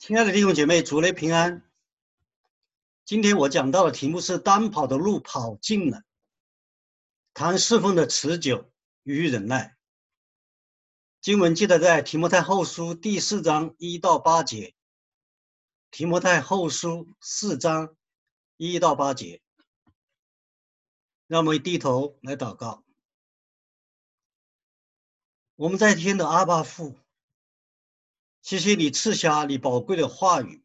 亲爱的弟兄姐妹，主内平安。今天我讲到的题目是“单跑的路跑尽了”，谈侍奉的持久与忍耐。经文记得在提摩太后书第四章一到八节。提摩太后书四章一到八节。让我们低头来祷告。我们在天的阿爸父。谢谢你赐下你宝贵的话语，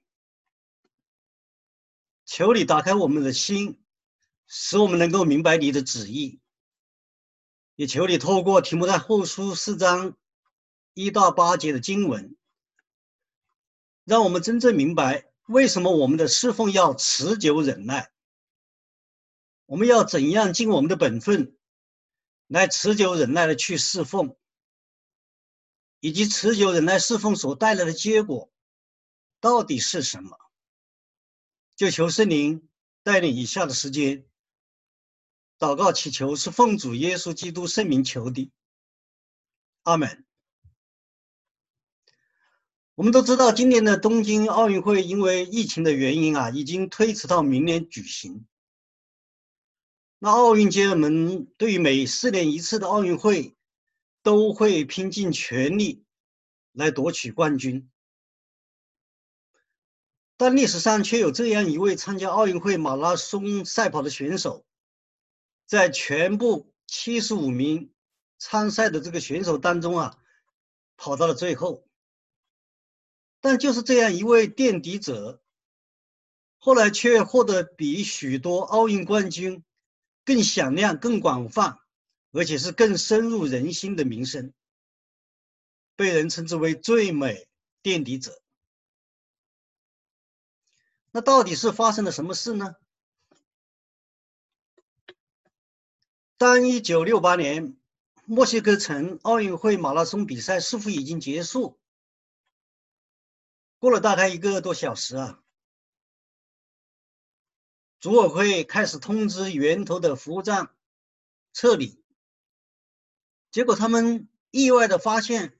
求你打开我们的心，使我们能够明白你的旨意。也求你透过题目在后书四章一到八节的经文，让我们真正明白为什么我们的侍奉要持久忍耐。我们要怎样尽我们的本分，来持久忍耐的去侍奉。以及持久忍耐侍奉所带来的结果，到底是什么？就求圣灵带领以下的时间，祷告祈求，是奉主耶稣基督圣名求的。阿门。我们都知道，今年的东京奥运会因为疫情的原因啊，已经推迟到明年举行。那奥运界们对于每四年一次的奥运会，都会拼尽全力来夺取冠军，但历史上却有这样一位参加奥运会马拉松赛跑的选手，在全部七十五名参赛的这个选手当中啊，跑到了最后。但就是这样一位垫底者，后来却获得比许多奥运冠军更响亮、更广泛。而且是更深入人心的名声，被人称之为最美垫底者。那到底是发生了什么事呢？当一九六八年墨西哥城奥运会马拉松比赛似乎已经结束，过了大概一个多小时啊，组委会开始通知源头的服务站撤离。结果他们意外的发现，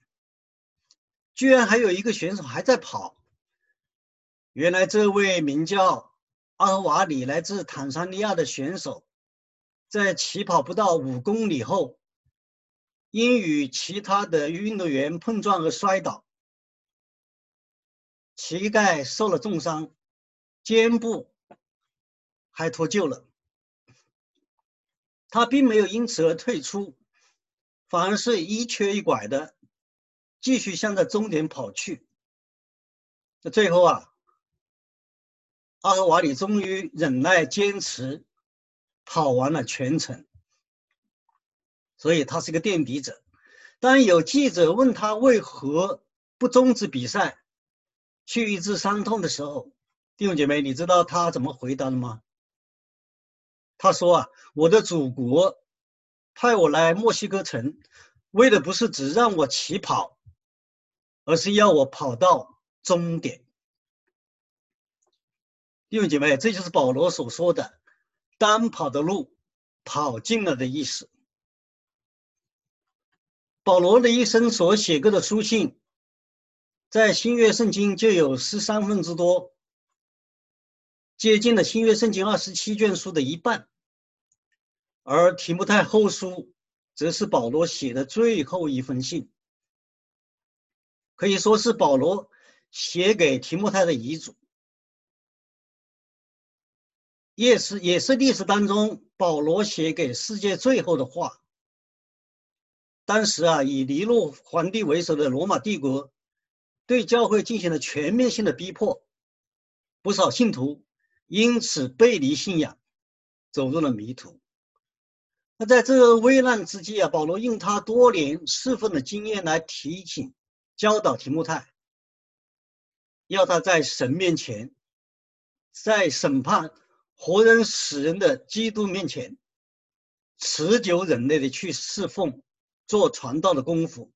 居然还有一个选手还在跑。原来这位名叫阿瓦里来自坦桑尼亚的选手，在起跑不到五公里后，因与其他的运动员碰撞而摔倒，膝盖受了重伤，肩部还脱臼了。他并没有因此而退出。反而是一瘸一拐的继续向着终点跑去。那最后啊，阿赫瓦里终于忍耐坚持跑完了全程。所以他是个垫底者。当有记者问他为何不终止比赛去医治伤痛的时候，弟兄姐妹，你知道他怎么回答的吗？他说啊，我的祖国。派我来墨西哥城，为的不是只让我起跑，而是要我跑到终点。弟兄姐妹，这就是保罗所说的“单跑的路跑尽了”的意思。保罗的一生所写过的书信，在新约圣经就有十三分之多，接近了新约圣经二十七卷书的一半。而提摩太后书则是保罗写的最后一封信，可以说是保罗写给提摩太的遗嘱，也是也是历史当中保罗写给世界最后的话。当时啊，以尼禄皇帝为首的罗马帝国对教会进行了全面性的逼迫，不少信徒因此背离信仰，走入了迷途。那在这危难之际啊，保罗用他多年侍奉的经验来提醒、教导提摩太，要他在神面前，在审判活人死人的基督面前，持久忍耐的去侍奉、做传道的功夫。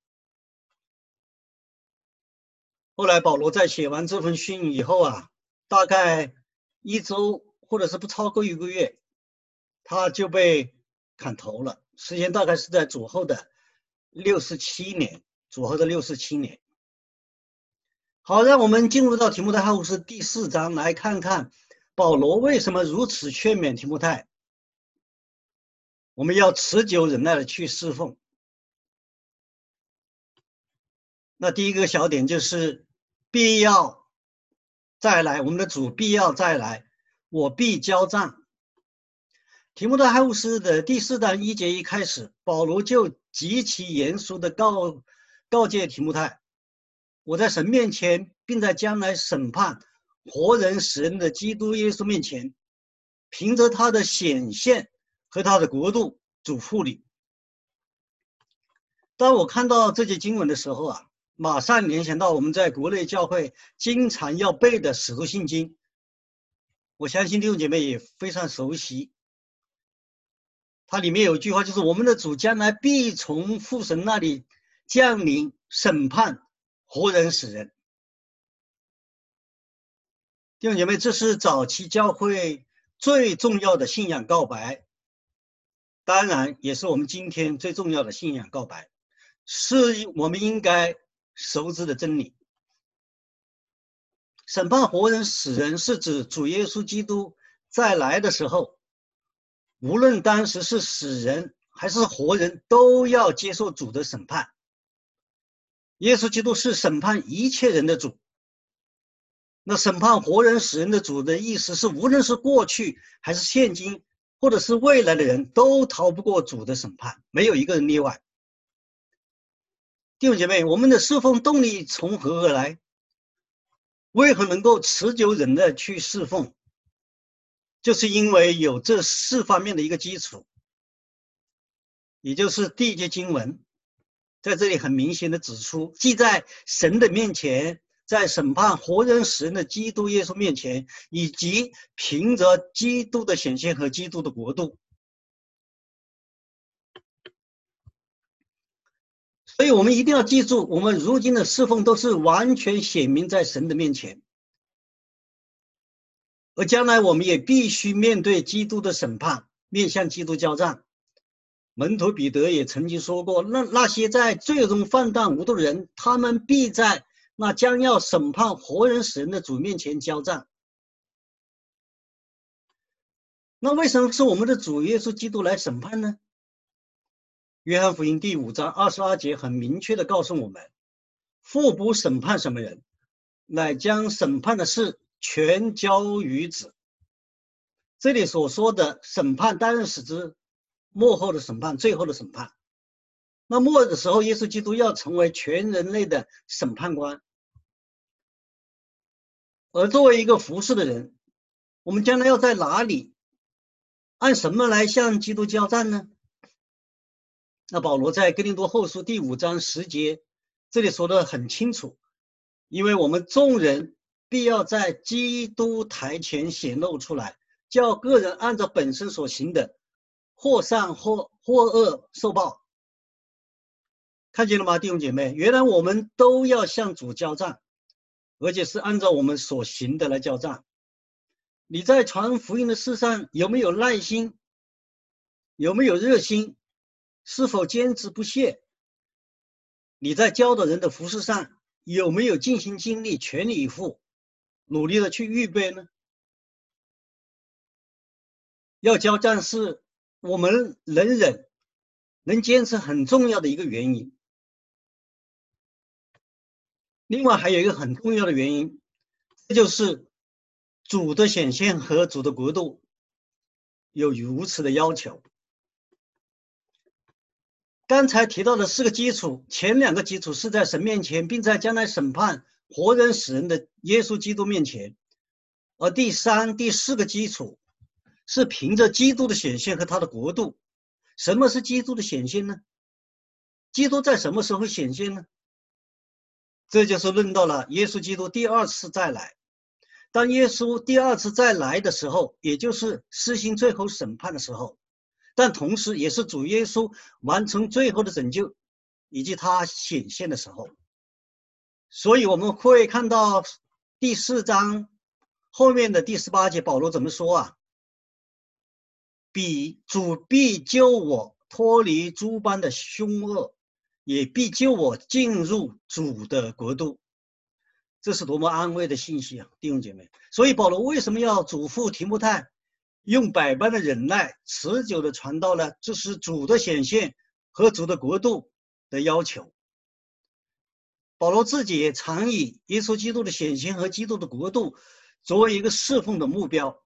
后来保罗在写完这封信以后啊，大概一周或者是不超过一个月，他就被。砍头了，时间大概是在主后的六十七年，主后的六十七年。好，让我们进入到提摩太后书第四章，来看看保罗为什么如此劝勉提摩太。我们要持久忍耐的去侍奉。那第一个小点就是必要再来，我们的主必要再来，我必交账。提摩太后书的第四章一节一开始，保罗就极其严肃的告告诫提摩太：我在神面前，并在将来审判活人死人的基督耶稣面前，凭着他的显现和他的国度，嘱咐你。当我看到这节经文的时候啊，马上联想到我们在国内教会经常要背的《使徒信经》，我相信弟兄姐妹也非常熟悉。它里面有一句话，就是我们的主将来必从父神那里降临审判活人死人。弟兄姐妹，这是早期教会最重要的信仰告白，当然也是我们今天最重要的信仰告白，是我们应该熟知的真理。审判活人死人是指主耶稣基督再来的时候。无论当时是死人还是活人，都要接受主的审判。耶稣基督是审判一切人的主。那审判活人死人的主的意思是，无论是过去还是现今，或者是未来的人，都逃不过主的审判，没有一个人例外。弟兄姐妹，我们的侍奉动力从何而来？为何能够持久忍耐去侍奉？就是因为有这四方面的一个基础，也就是第一节经文，在这里很明显的指出，既在神的面前，在审判活人死人的基督耶稣面前，以及凭着基督的显现和基督的国度，所以我们一定要记住，我们如今的侍奉都是完全显明在神的面前。而将来我们也必须面对基督的审判，面向基督交战。门徒彼得也曾经说过：“那那些在罪中放荡无度的人，他们必在那将要审判活人死人的主面前交战。”那为什么是我们的主耶稣基督来审判呢？约翰福音第五章二十二节很明确地告诉我们：“父不审判什么人，乃将审判的事。”全交于子。这里所说的审判，当然是指末后的审判，最后的审判。那末的时候，耶稣基督要成为全人类的审判官。而作为一个服侍的人，我们将来要在哪里，按什么来向基督交战呢？那保罗在哥林多后书第五章十节，这里说的很清楚，因为我们众人。必要在基督台前显露出来，叫个人按照本身所行的，或善或或恶受报。看见了吗，弟兄姐妹？原来我们都要向主交账，而且是按照我们所行的来交账。你在传福音的事上有没有耐心？有没有热心？是否坚持不懈？你在教导人的服饰上有没有尽心尽力、全力以赴？努力的去预备呢？要交战是我们能忍、能坚持很重要的一个原因。另外还有一个很重要的原因，这就是主的显现和主的国度有如此的要求。刚才提到的四个基础，前两个基础是在神面前，并在将来审判。活人死人的耶稣基督面前，而第三、第四个基础是凭着基督的显现和他的国度。什么是基督的显现呢？基督在什么时候显现呢？这就是论到了耶稣基督第二次再来。当耶稣第二次再来的时候，也就是施行最后审判的时候，但同时也是主耶稣完成最后的拯救以及他显现的时候。所以我们会看到第四章后面的第十八节，保罗怎么说啊？必主必救我脱离诸般的凶恶，也必救我进入主的国度。这是多么安慰的信息啊，弟兄姐妹！所以保罗为什么要嘱咐提摩太用百般的忍耐，持久的传道呢？这是主的显现和主的国度的要求。保罗自己也常以耶稣基督的显现和基督的国度作为一个侍奉的目标。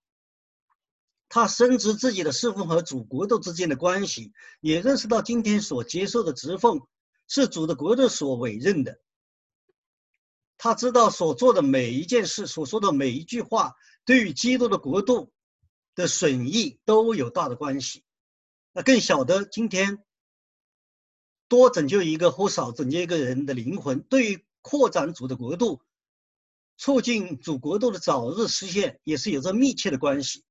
他深知自己的侍奉和主国度之间的关系，也认识到今天所接受的职奉是主的国度所委任的。他知道所做的每一件事，所说的每一句话，对于基督的国度的损益都有大的关系。那更晓得今天多拯救一个或少拯救一个人的灵魂，对于扩展主的国度、促进主国度的早日实现，也是有着密切的关系。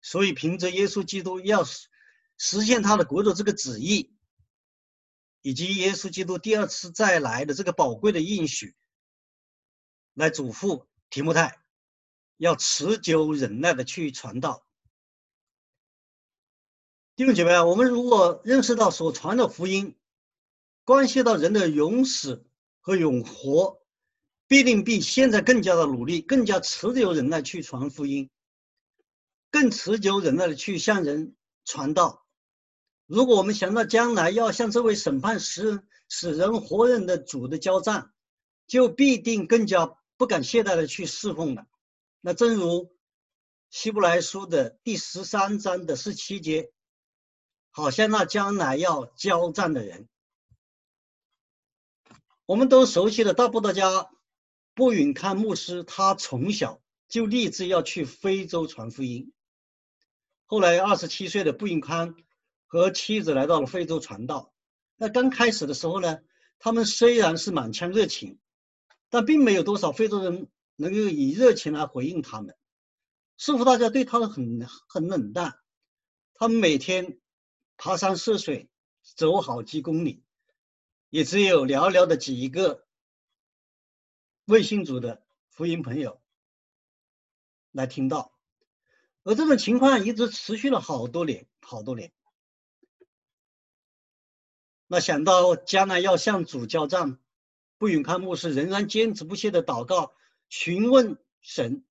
所以，凭着耶稣基督要实现他的国度这个旨意，以及耶稣基督第二次再来的这个宝贵的应许，来嘱咐提摩太，要持久忍耐的去传道。弟兄姐妹啊，我们如果认识到所传的福音，关系到人的永死和永活，必定比现在更加的努力，更加持久忍耐去传福音。更持久忍耐的去向人传道。如果我们想到将来要向这位审判死死人活人的主的交战，就必定更加不敢懈怠的去侍奉了。那正如希伯来书的第十三章的十七节，好像那将来要交战的人。我们都熟悉的大布道家布允康牧师，他从小就立志要去非洲传福音。后来，二十七岁的布允康和妻子来到了非洲传道。那刚开始的时候呢，他们虽然是满腔热情，但并没有多少非洲人能够以热情来回应他们。似乎大家对他们很很冷淡。他们每天爬山涉水，走好几公里，也只有寥寥的几个未信主的福音朋友来听到。而这种情况一直持续了好多年，好多年。那想到将来要向主交战，布允康牧师仍然坚持不懈的祷告，询问神。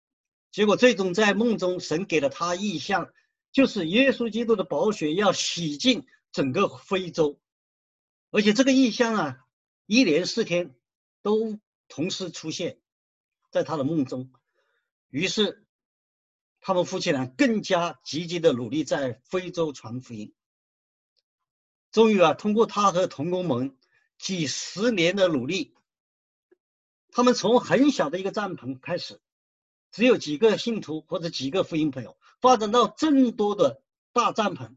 结果最终在梦中，神给了他异象，就是耶稣基督的宝血要洗净整个非洲。而且这个异象啊，一连四天都同时出现在他的梦中。于是。他们夫妻俩更加积极的努力在非洲传福音。终于啊，通过他和同工们几十年的努力，他们从很小的一个帐篷开始，只有几个信徒或者几个福音朋友，发展到众多的大帐篷，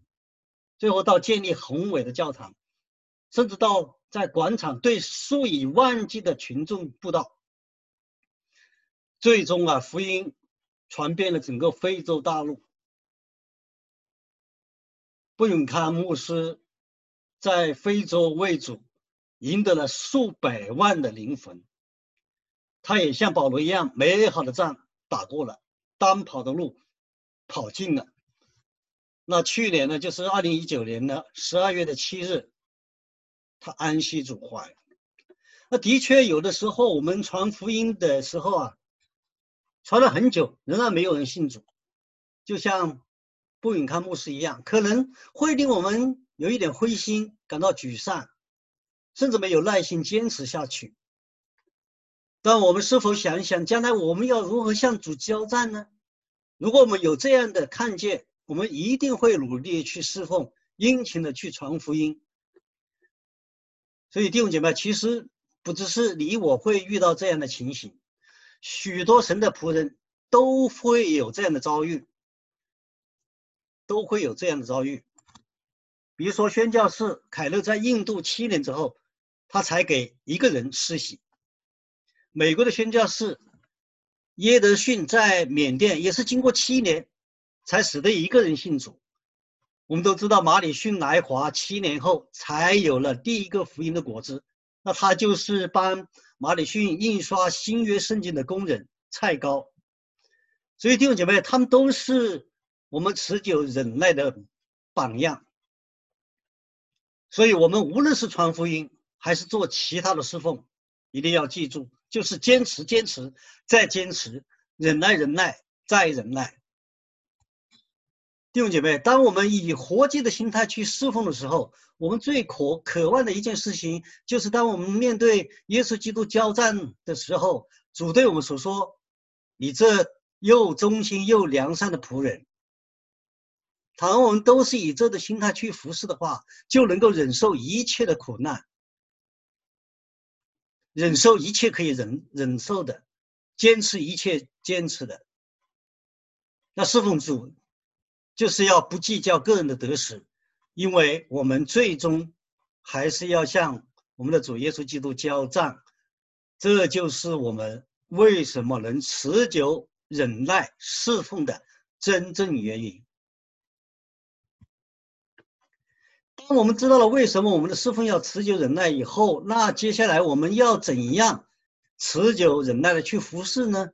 最后到建立宏伟的教堂，甚至到在广场对数以万计的群众布道。最终啊，福音。传遍了整个非洲大陆。布永康牧师在非洲为主赢得了数百万的灵魂。他也像保罗一样，美好的仗打过了，单跑的路跑尽了。那去年呢，就是二零一九年的十二月的七日，他安息主怀。那的确，有的时候我们传福音的时候啊。传了很久，仍然没有人信主，就像布允康牧师一样，可能会令我们有一点灰心，感到沮丧，甚至没有耐心坚持下去。但我们是否想一想，将来我们要如何向主交战呢？如果我们有这样的看见，我们一定会努力去侍奉，殷勤的去传福音。所以弟兄姐妹，其实不只是你我会遇到这样的情形。许多神的仆人都会有这样的遭遇，都会有这样的遭遇。比如说，宣教士凯勒在印度七年之后，他才给一个人施洗。美国的宣教士耶德逊在缅甸也是经过七年，才使得一个人信主。我们都知道，马里逊来华七年后才有了第一个福音的果子，那他就是帮。马里逊印刷新约圣经的工人蔡高，所以弟兄姐妹，他们都是我们持久忍耐的榜样。所以，我们无论是传福音还是做其他的侍奉，一定要记住，就是坚持、坚持再坚持，忍耐、忍耐再忍耐。弟兄姐妹，当我们以活祭的心态去侍奉的时候，我们最渴渴望的一件事情，就是当我们面对耶稣基督交战的时候，主对我们所说：“你这又忠心又良善的仆人。”倘若我们都是以这的心态去服侍的话，就能够忍受一切的苦难，忍受一切可以忍忍受的，坚持一切坚持的。那侍奉主。就是要不计较个人的得失，因为我们最终还是要向我们的主耶稣基督交战，这就是我们为什么能持久忍耐侍奉的真正原因。当我们知道了为什么我们的侍奉要持久忍耐以后，那接下来我们要怎样持久忍耐的去服侍呢？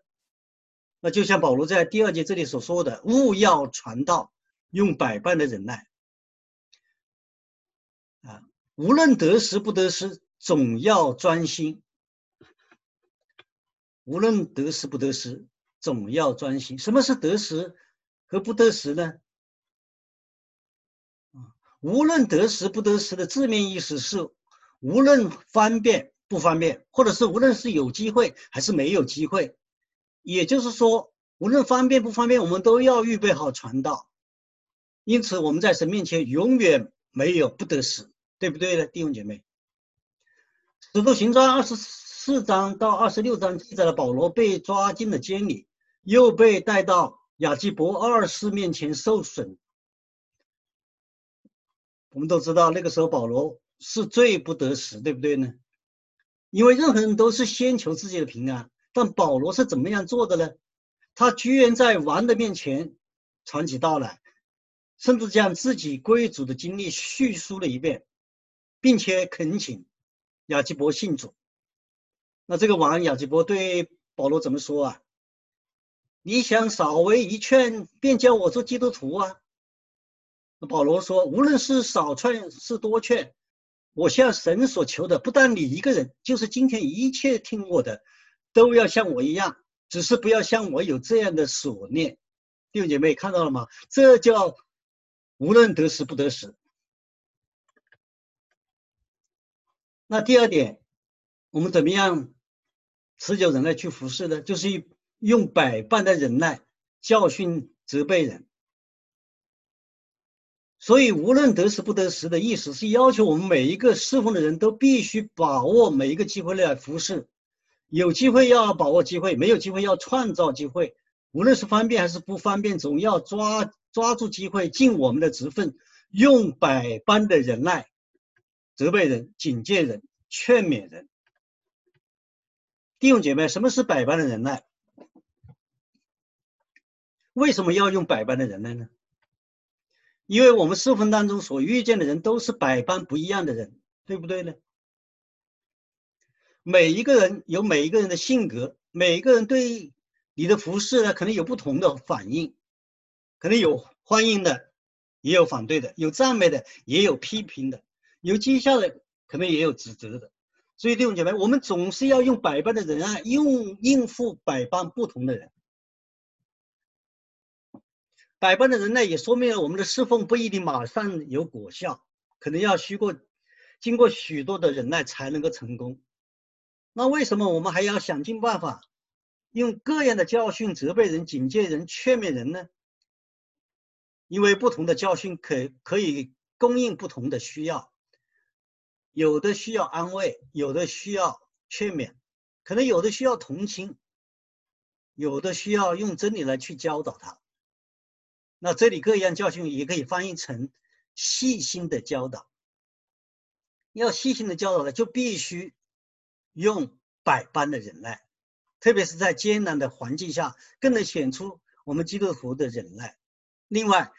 那就像保罗在第二节这里所说的，务要传道，用百般的忍耐，啊，无论得时不得时，总要专心。无论得时不得时，总要专心。什么是得时和不得时呢？无论得时不得时的字面意思是，无论方便不方便，或者是无论是有机会还是没有机会。也就是说，无论方便不方便，我们都要预备好传道。因此，我们在神面前永远没有不得时，对不对呢，弟兄姐妹？使徒行传二十四章到二十六章记载了保罗被抓进了监里，又被带到亚基伯二世面前受审。我们都知道，那个时候保罗是最不得时，对不对呢？因为任何人都是先求自己的平安。但保罗是怎么样做的呢？他居然在王的面前传起道来，甚至将自己归主的经历叙述了一遍，并且恳请亚基伯信主。那这个王亚基伯对保罗怎么说啊？你想少为一劝，便叫我做基督徒啊？保罗说，无论是少劝是多劝，我向神所求的，不但你一个人，就是今天一切听我的。都要像我一样，只是不要像我有这样的所念。弟兄姐妹看到了吗？这叫无论得时不得时。那第二点，我们怎么样持久忍耐去服侍呢？就是用百般的忍耐教训责备人。所以无论得时不得时的意思是要求我们每一个侍奉的人都必须把握每一个机会来服侍。有机会要把握机会，没有机会要创造机会。无论是方便还是不方便，总要抓抓住机会，尽我们的职分，用百般的忍耐，责备人、警戒人、劝勉人。弟兄姐妹，什么是百般的忍耐？为什么要用百般的忍耐呢？因为我们侍奉当中所遇见的人都是百般不一样的人，对不对呢？每一个人有每一个人的性格，每一个人对你的服饰呢，可能有不同的反应，可能有欢迎的，也有反对的，有赞美的，也有批评的，有讥笑的，可能也有指责的。所以弟兄姐妹，我们总是要用百般的忍耐，用应付百般不同的人。百般的忍耐也说明了我们的侍奉不一定马上有果效，可能要需过经过许多的忍耐才能够成功。那为什么我们还要想尽办法用各样的教训责备人、警戒人、劝勉人呢？因为不同的教训可可以供应不同的需要，有的需要安慰，有的需要劝勉，可能有的需要同情，有的需要用真理来去教导他。那这里各样教训也可以翻译成细心的教导。要细心的教导呢，就必须。用百般的忍耐，特别是在艰难的环境下，更能显出我们基督徒的忍耐。另外，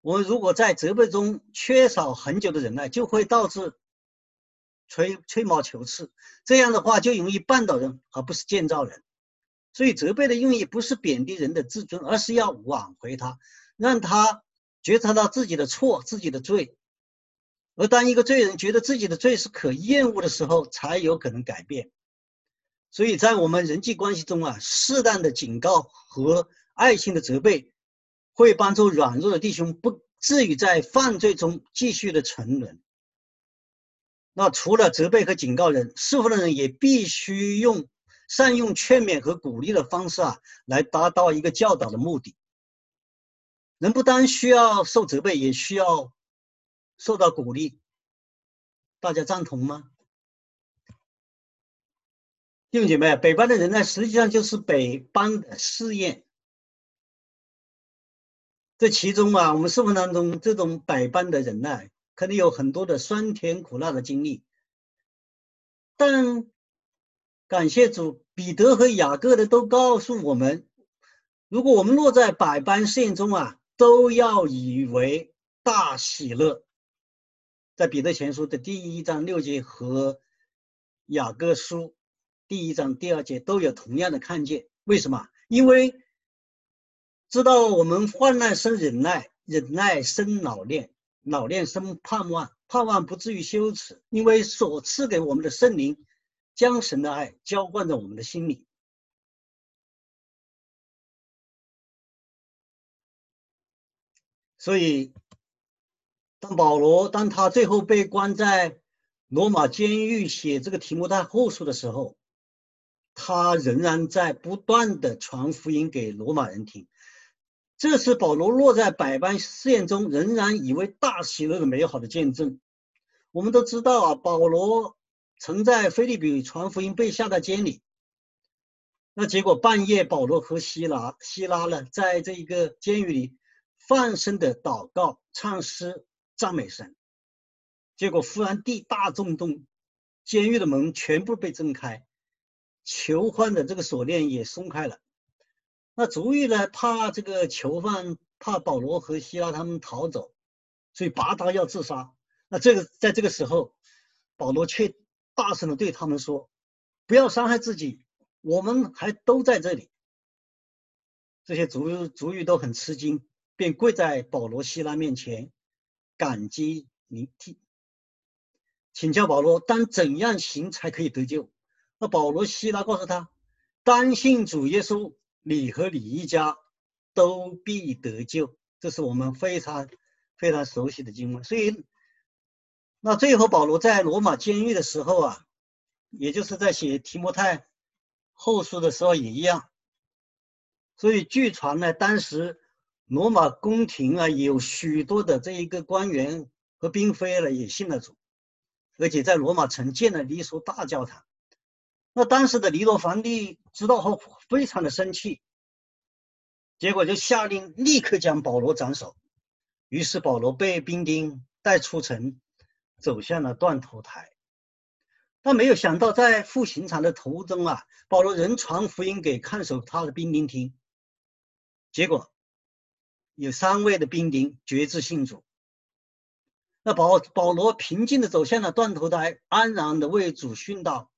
我们如果在责备中缺少很久的忍耐，就会导致吹吹毛求疵。这样的话，就容易绊倒人，而不是建造人。所以，责备的用意不是贬低人的自尊，而是要挽回他，让他觉察到自己的错、自己的罪。而当一个罪人觉得自己的罪是可厌恶的时候，才有可能改变。所以在我们人际关系中啊，适当的警告和爱心的责备，会帮助软弱的弟兄不至于在犯罪中继续的沉沦。那除了责备和警告人，侍奉的人也必须用善用劝勉和鼓励的方式啊，来达到一个教导的目的。人不单需要受责备，也需要受到鼓励。大家赞同吗？弟兄姐妹，百般的忍耐实际上就是百般的试验。这其中啊，我们生活当中这种百般的忍耐，可能有很多的酸甜苦辣的经历。但感谢主，彼得和雅各的都告诉我们，如果我们落在百般试验中啊，都要以为大喜乐。在彼得前书的第一章六节和雅各书。第一章、第二节都有同样的看见，为什么？因为知道我们患难生忍耐，忍耐生老练，老练生盼望，盼望不至于羞耻，因为所赐给我们的圣灵将神的爱浇灌在我们的心里。所以，当保罗当他最后被关在罗马监狱写这个提摩太后书的时候，他仍然在不断的传福音给罗马人听，这是保罗落在百般试验中仍然以为大喜乐的美好的见证。我们都知道啊，保罗曾在腓立比传福音被下在监里，那结果半夜保罗和希拉希拉呢，在这一个监狱里放声的祷告、唱诗、赞美神，结果忽然地大震动，监狱的门全部被挣开。囚犯的这个锁链也松开了，那主意呢，怕这个囚犯怕保罗和希拉他们逃走，所以拔刀要自杀。那这个在这个时候，保罗却大声的对他们说：“不要伤害自己，我们还都在这里。”这些族族语都很吃惊，便跪在保罗、希拉面前，感激聆听，请教保罗当怎样行才可以得救。那保罗、希拉告诉他：“当信主耶稣，你和你一家都必得救。”这是我们非常非常熟悉的经文。所以，那最后保罗在罗马监狱的时候啊，也就是在写提摩太后书的时候也一样。所以据传呢，当时罗马宫廷啊，有许多的这一个官员和嫔妃呢，也信了主，而且在罗马城建了一所大教堂。那当时的尼罗皇帝知道后非常的生气，结果就下令立刻将保罗斩首。于是保罗被兵丁带出城，走向了断头台。但没有想到，在赴刑场的途中啊，保罗仍传福音给看守他的兵丁听。结果有三位的兵丁决志信主。那保保罗平静的走向了断头台，安然的为主殉道。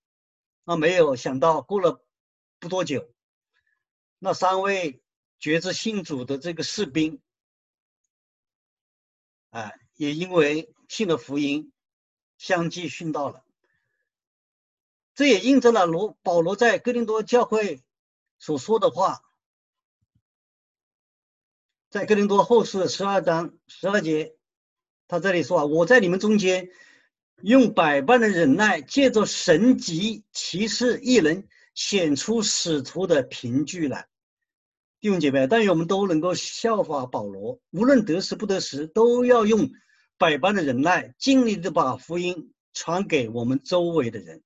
那没有想到，过了不多久，那三位决志信主的这个士兵，哎，也因为信了福音，相继殉道了。这也印证了罗保罗在哥林多教会所说的话，在哥林多后书十二章十二节，他这里说啊，我在你们中间。用百般的忍耐，借着神级骑士，亦能显出使徒的凭据来。弟兄姐妹，但愿我们都能够效法保罗，无论得时不得时，都要用百般的忍耐，尽力的把福音传给我们周围的人。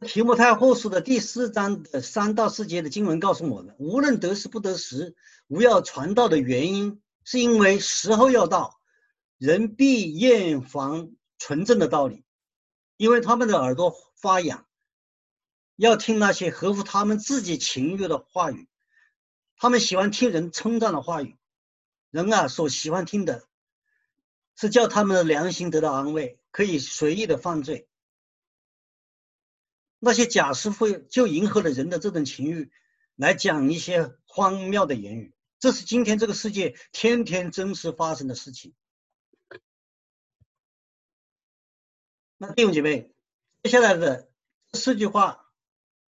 提摩太后书的第四章的三到四节的经文告诉我们，无论得时不得时，无要传道的原因，是因为时候要到。人必厌烦纯正的道理，因为他们的耳朵发痒，要听那些合乎他们自己情欲的话语。他们喜欢听人称赞的话语，人啊所喜欢听的，是叫他们的良心得到安慰，可以随意的犯罪。那些假师傅就迎合了人的这种情欲，来讲一些荒谬的言语。这是今天这个世界天天真实发生的事情。那弟兄姐妹，接下来的四句话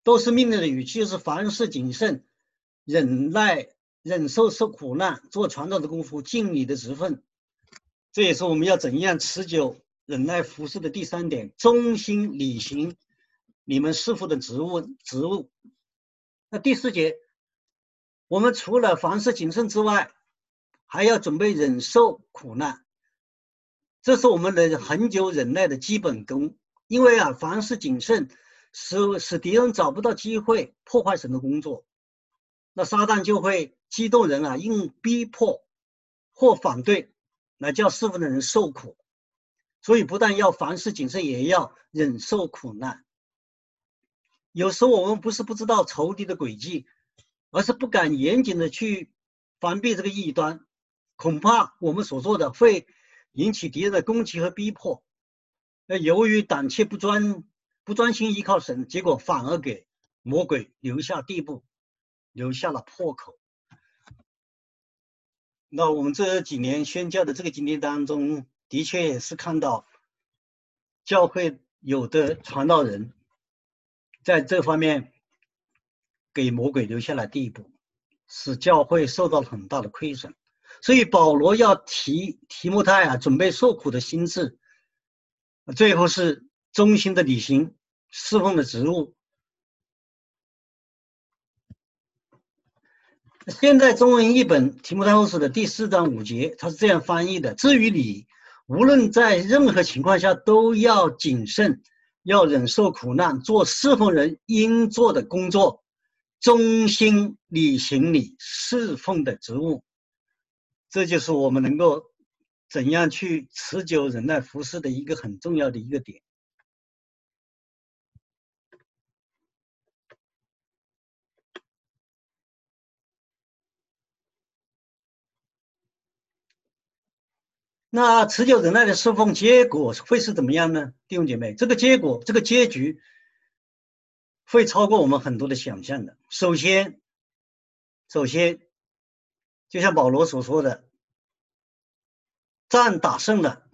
都是命令的语气，就是凡事谨慎，忍耐，忍受受苦难，做传道的功夫，尽你的职分。这也是我们要怎样持久忍耐服侍的第三点，忠心履行你们师傅的职务职务。那第四节，我们除了凡事谨慎之外，还要准备忍受苦难，这是我们的恒久忍耐的基本功。因为啊，凡事谨慎，使使敌人找不到机会破坏神的工作，那撒旦就会激动人啊，用逼迫或反对来叫侍奉的人受苦。所以不但要凡事谨慎，也要忍受苦难。有时候我们不是不知道仇敌的诡计，而是不敢严谨的去防备这个异端，恐怕我们所做的会引起敌人的攻击和逼迫。那由于胆怯不专、不专心依靠神，结果反而给魔鬼留下地步，留下了破口。那我们这几年宣教的这个经历当中，的确也是看到教会有的传道人。在这方面，给魔鬼留下了地步，使教会受到了很大的亏损。所以保罗要提提摩太啊，准备受苦的心志。最后是忠心的履行侍奉的职务。现在中文译本提摩太后书的第四章五节，他是这样翻译的：至于你，无论在任何情况下，都要谨慎。要忍受苦难，做侍奉人应做的工作，忠心履行你侍奉的职务。这就是我们能够怎样去持久忍耐服侍的一个很重要的一个点。那持久忍耐的侍奉结果会是怎么样呢？弟兄姐妹，这个结果，这个结局会超过我们很多的想象的。首先，首先，就像保罗所说的，战打胜了，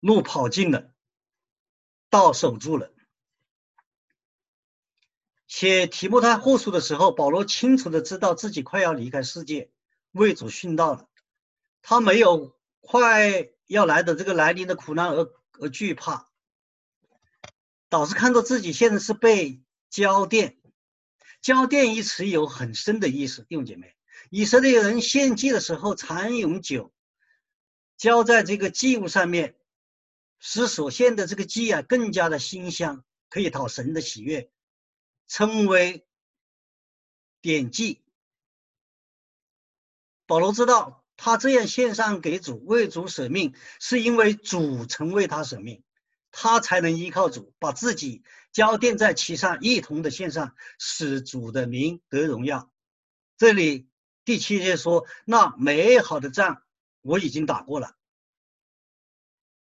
路跑尽了，道守住了。写提摩太后书的时候，保罗清楚的知道自己快要离开世界，为主殉道了，他没有。快要来的这个来临的苦难而而惧怕，导致看到自己现在是被浇奠。浇奠一词有很深的意思，弟兄姐妹，以色列人献祭的时候常用酒浇在这个祭物上面，使所献的这个祭啊更加的馨香，可以讨神的喜悦，称为奠祭。保罗知道。他这样献上给主，为主舍命，是因为主曾为他舍命，他才能依靠主，把自己交奠在其上，一同的献上，使主的名得荣耀。这里第七节说：“那美好的仗我已经打过了。”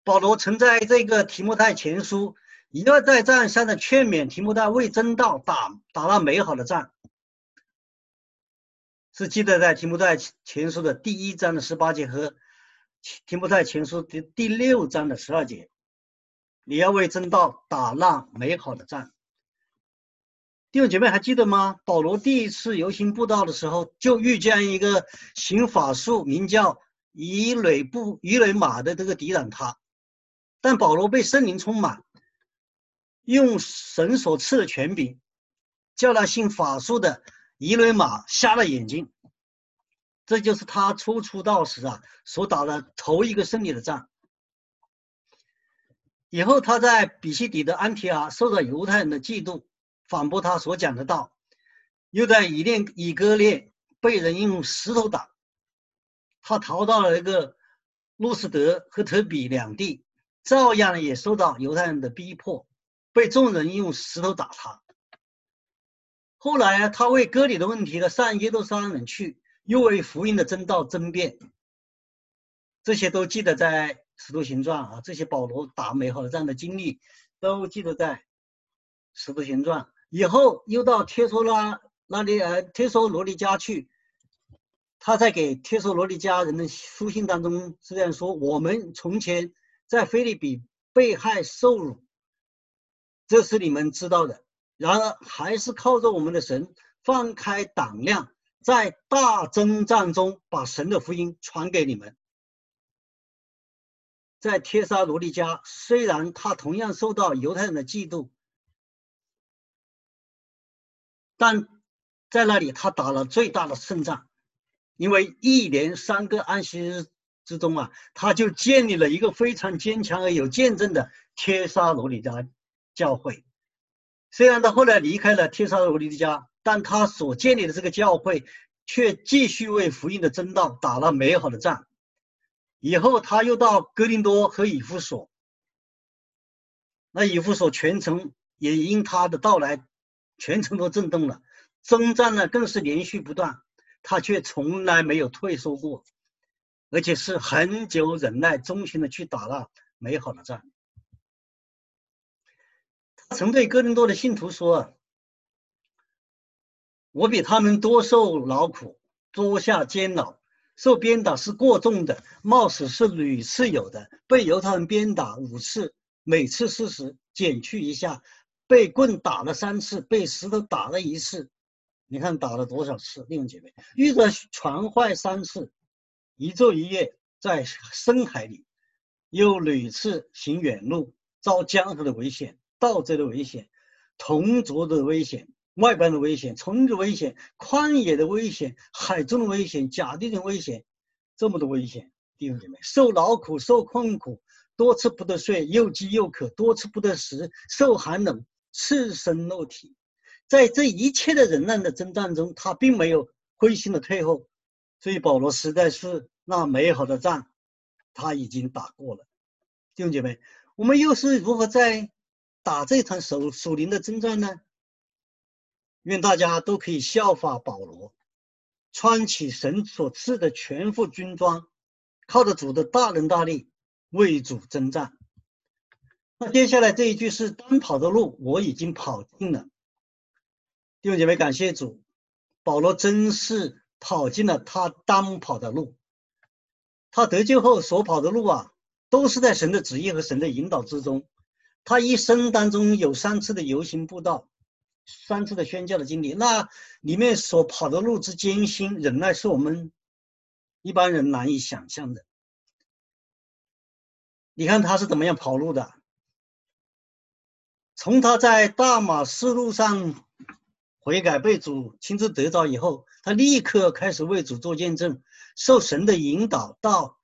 保罗曾在这个提摩太前书一而再再三的劝勉提摩太为真道打打那美好的仗。是记得在提摩太前书的第一章的十八节和提摩太前书的第六章的十二节，你要为真道打那美好的仗。弟兄姐妹还记得吗？保罗第一次游行布道的时候，就遇见一个行法术，名叫以雷布以雷马的这个敌挡他，但保罗被圣灵充满，用神所赐的权柄，叫那行法术的。以雷马瞎了眼睛，这就是他初出道时啊所打的头一个胜利的仗。以后他在比西底的安提阿受到犹太人的嫉妒，反驳他所讲的道；又在以列以哥列被人用石头打。他逃到了一个路斯德和特比两地，照样也受到犹太人的逼迫，被众人用石头打他。后来，他为割礼的问题呢上耶路撒冷去，又为福音的真道争辩，这些都记得在《使徒行传》啊。这些保罗打美好的仗的经历都记得在《使徒行传》。以后又到帖撒拉那里呃帖撒罗尼迦去，他在给帖撒罗尼迦人的书信当中是这样说：我们从前在腓立比被害受辱，这是你们知道的。然而，还是靠着我们的神，放开胆量，在大征战中把神的福音传给你们。在帖撒罗尼迦，虽然他同样受到犹太人的嫉妒，但在那里他打了最大的胜仗，因为一连三个安息日之中啊，他就建立了一个非常坚强而有见证的帖撒罗尼迦教会。虽然他后来离开了帖撒罗尼迦，但他所建立的这个教会却继续为福音的真道打了美好的仗。以后他又到哥林多和以弗所，那以弗所全城也因他的到来，全城都震动了。征战呢更是连续不断，他却从来没有退缩过，而且是很久忍耐忠心的去打了美好的仗。曾对哥林多的信徒说：“我比他们多受劳苦，多下监牢，受鞭打是过重的，冒死是屡次有的。被犹太人鞭打五次，每次四十，减去一下；被棍打了三次，被石头打了一次。你看打了多少次？弟兄姐妹，遇着船坏三次，一昼一夜在深海里，又屡次行远路，遭江河的危险。”盗贼的危险，同族的危险，外邦的危险，虫子危险，旷野的危险，海中的危险，假地的危险，这么多危险，弟兄姐妹，受劳苦，受困苦，多次不得睡，又饥又渴，多次不得食，受寒冷，赤身露体，在这一切的忍耐的征战中，他并没有灰心的退后，所以保罗实在是那美好的仗，他已经打过了。弟兄姐妹，我们又是如何在？打这场属属灵的征战呢？愿大家都可以效法保罗，穿起神所赐的全副军装，靠着主的大能大力为主征战。那接下来这一句是单跑的路我已经跑尽了。弟兄姐妹，感谢主，保罗真是跑尽了他当跑的路。他得救后所跑的路啊，都是在神的旨意和神的引导之中。他一生当中有三次的游行布道，三次的宣教的经历，那里面所跑的路之艰辛，忍耐是我们一般人难以想象的。你看他是怎么样跑路的？从他在大马士路上悔改被主亲自得着以后，他立刻开始为主做见证，受神的引导到。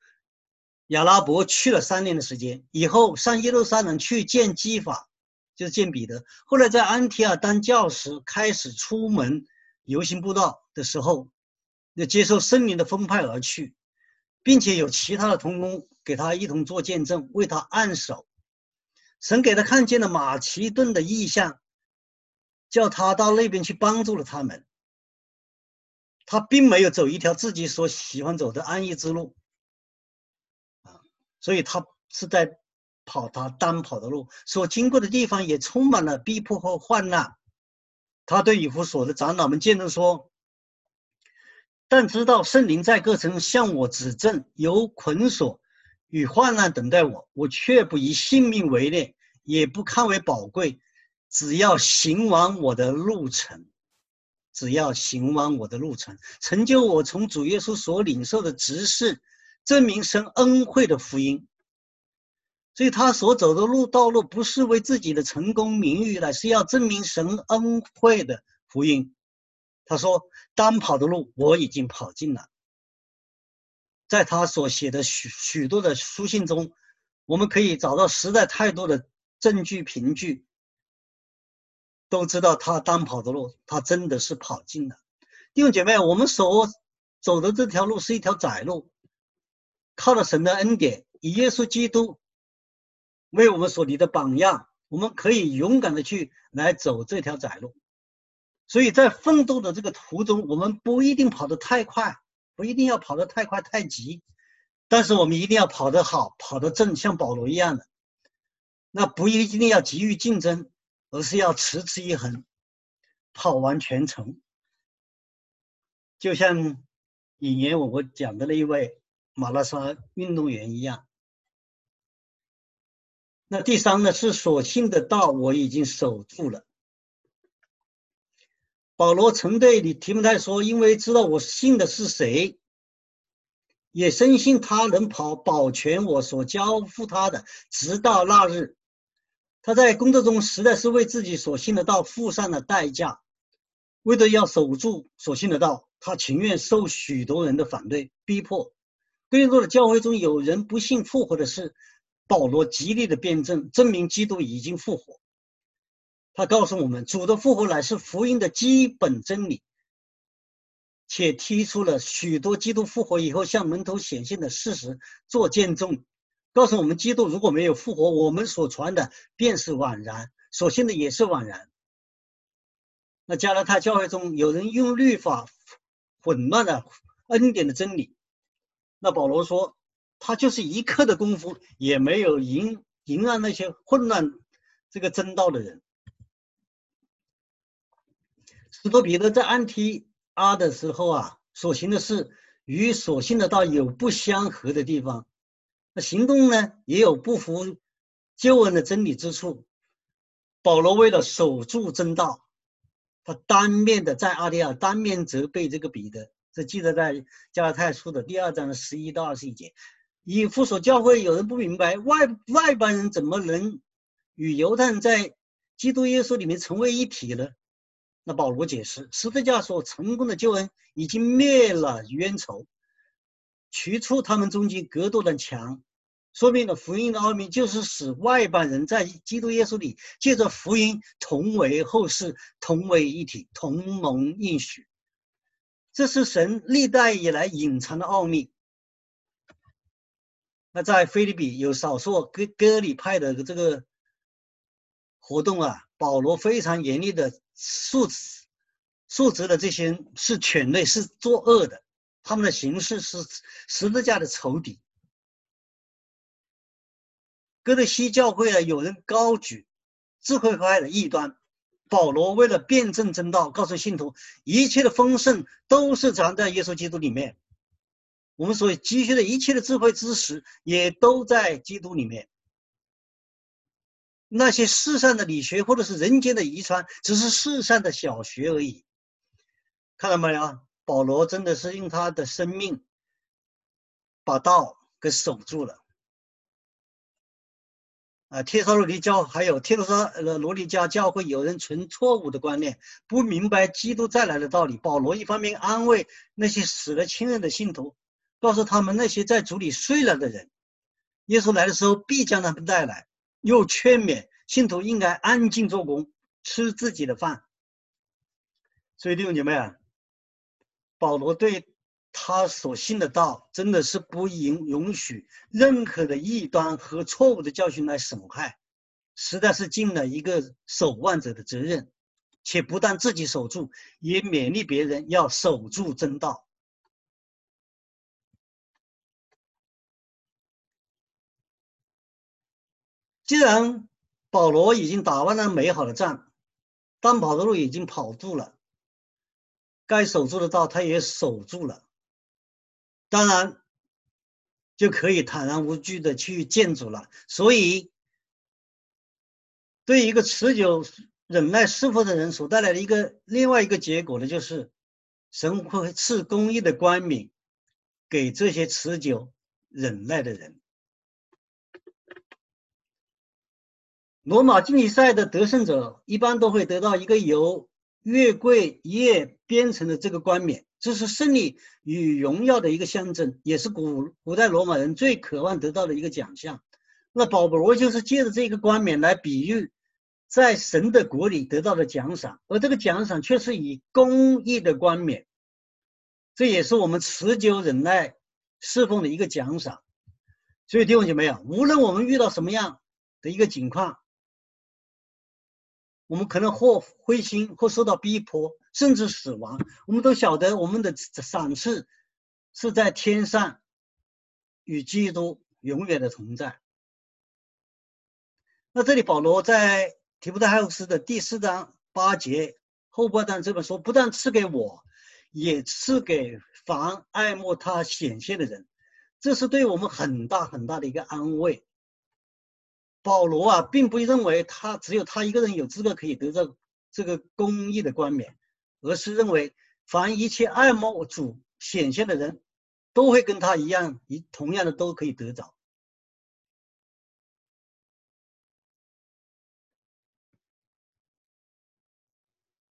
亚拉伯去了三年的时间以后，上耶路撒冷去见基法，就是见彼得。后来在安提阿当教师，开始出门游行布道的时候，要接受圣灵的分派而去，并且有其他的同工给他一同做见证，为他按手。神给他看见了马其顿的异象，叫他到那边去帮助了他们。他并没有走一条自己所喜欢走的安逸之路。所以他是在跑他单跑的路，所经过的地方也充满了逼迫和患难。他对以弗所的长老们见证说：“但知道圣灵在各城向我指证，有捆锁与患难等待我，我却不以性命为念，也不看为宝贵，只要行完我的路程，只要行完我的路程，成就我从主耶稣所领受的职事。”证明神恩惠的福音，所以他所走的路道路不是为自己的成功名誉，乃是要证明神恩惠的福音。他说：“单跑的路我已经跑尽了。”在他所写的许许多的书信中，我们可以找到实在太多的证据凭据，都知道他单跑的路，他真的是跑尽了。弟兄姐妹，我们所走的这条路是一条窄路。靠着神的恩典，以耶稣基督为我们所立的榜样，我们可以勇敢的去来走这条窄路。所以在奋斗的这个途中，我们不一定跑得太快，不一定要跑得太快太急，但是我们一定要跑得好，跑得正，像保罗一样的。那不一定要急于竞争，而是要持之以恒，跑完全程。就像以前我我讲的那一位。马拉松运动员一样，那第三呢，是所信的道我已经守住了。保罗曾对你提摩太说：“因为知道我信的是谁，也深信他能跑保全我所交付他的，直到那日。他在工作中实在是为自己所信的道付上了代价，为了要守住所信的道，他情愿受许多人的反对逼迫。哥林多的教会中有人不信复活的事，保罗极力的辩证，证明基督已经复活。”他告诉我们，主的复活乃是福音的基本真理，且提出了许多基督复活以后向门徒显现的事实做见证，告诉我们，基督如果没有复活，我们所传的便是枉然，所信的也是枉然。那加拉太教会中有人用律法混乱了恩典的真理，那保罗说，他就是一刻的功夫也没有引引让那些混乱这个真道的人。使徒彼得在安提阿的时候啊，所行的事与所信的道有不相合的地方，那行动呢也有不符救恩的真理之处。保罗为了守住真道，他当面的在阿提亚当面责备这个彼得，记得在加拉太书的第二章的十一到二十一节。以弗所教会有人不明白，外外邦人怎么能与犹太人在基督耶稣里面成为一体呢？那保罗解释，十字架所成功的救恩已经灭了冤仇，除出他们中间隔断的墙，说明了福音的奥秘就是使外邦人在基督耶稣里借着福音同为后世，同为一体，同盟应许。这是神历代以来隐藏的奥秘。那在菲律宾有少数割割礼派的这个活动啊，保罗非常严厉的。数值数值的这些是犬类，是作恶的，他们的形式是十字架的仇敌。哥德西教会啊，有人高举智慧派的异端，保罗为了辩证真道，告诉信徒，一切的丰盛都是藏在耶稣基督里面，我们所积蓄的一切的智慧知识也都在基督里面。那些世上的理学或者是人间的遗传，只是世上的小学而已。看到没有？保罗真的是用他的生命把道给守住了。啊，帖撒罗尼教还有帖撒呃罗尼迦教会有人存错误的观念，不明白基督再来的道理。保罗一方面安慰那些死了亲人的信徒，告诉他们那些在主里睡了的人，耶稣来的时候必将他们带来。又劝勉信徒应该安静做工，吃自己的饭。所以弟兄姐妹啊，保罗对他所信的道，真的是不允允许任何的异端和错误的教训来损害，实在是尽了一个守望者的责任，且不但自己守住，也勉励别人要守住真道。既然保罗已经打完了美好的仗，当跑的路已经跑住了，该守住的道他也守住了，当然就可以坦然无惧的去见主了。所以，对一个持久忍耐侍奉的人所带来的一个另外一个结果呢，就是神会赐公义的冠冕给这些持久忍耐的人。罗马竞技赛的得胜者一般都会得到一个由月桂叶编成的这个冠冕，这是胜利与荣耀的一个象征，也是古古代罗马人最渴望得到的一个奖项。那保罗就是借着这个冠冕来比喻在神的国里得到的奖赏，而这个奖赏却是以公义的冠冕，这也是我们持久忍耐侍奉的一个奖赏。所以弟兄姐妹啊，无论我们遇到什么样的一个情况，我们可能或灰心，或受到逼迫，甚至死亡。我们都晓得，我们的赏赐是在天上，与基督永远的同在。那这里保罗在提摩太后书的第四章八节后半段这么说：不但赐给我，也赐给凡爱慕他显现的人。这是对我们很大很大的一个安慰。保罗啊，并不认为他只有他一个人有资格可以得到这个公义的冠冕，而是认为凡一切爱慕主显现的人，都会跟他一样，一同样的都可以得着。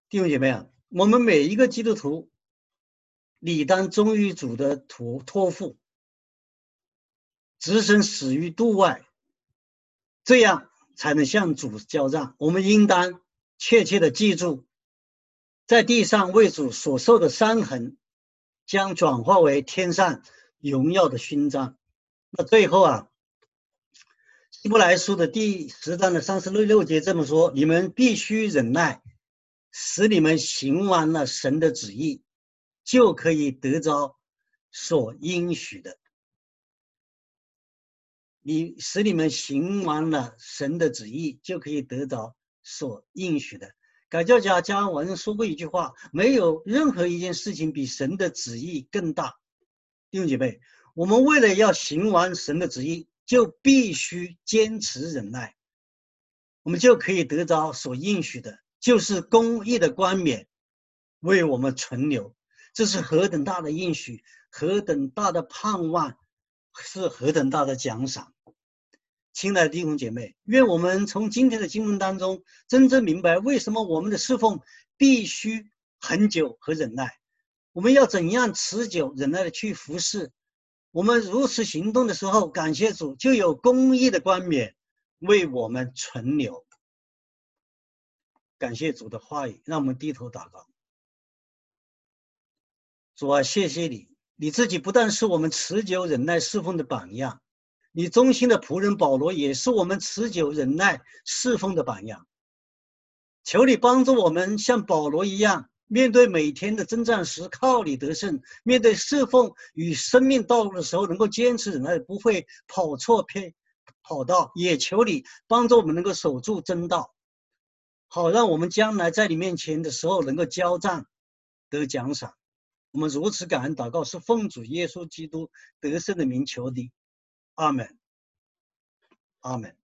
弟兄姐妹啊，我们每一个基督徒，理当忠于主的托托付，置身死于度外。这样才能向主交账。我们应当切切的记住，在地上为主所受的伤痕，将转化为天上荣耀的勋章。那最后啊，希伯来书的第十章的三十六六节这么说：你们必须忍耐，使你们行完了神的旨意，就可以得着所应许的。你使你们行完了神的旨意，就可以得着所应许的。改教家加文说过一句话：没有任何一件事情比神的旨意更大。弟兄姐妹，我们为了要行完神的旨意，就必须坚持忍耐，我们就可以得着所应许的，就是公义的冠冕为我们存留。这是何等大的应许，何等大的盼望！是何等大的奖赏，亲爱的弟兄姐妹，愿我们从今天的经文当中真正明白，为什么我们的侍奉必须恒久和忍耐。我们要怎样持久忍耐的去服侍？我们如此行动的时候，感谢主，就有公义的冠冕为我们存留。感谢主的话语，让我们低头祷告。主啊，谢谢你。你自己不但是我们持久忍耐侍奉的榜样，你忠心的仆人保罗也是我们持久忍耐侍奉的榜样。求你帮助我们像保罗一样，面对每天的征战时靠你得胜；面对侍奉与生命道路的时候，能够坚持忍耐，不会跑错偏跑道。也求你帮助我们能够守住真道，好让我们将来在你面前的时候能够交战得奖赏。我们如此感恩祷告，是奉主耶稣基督得胜的名求你，阿门，阿门。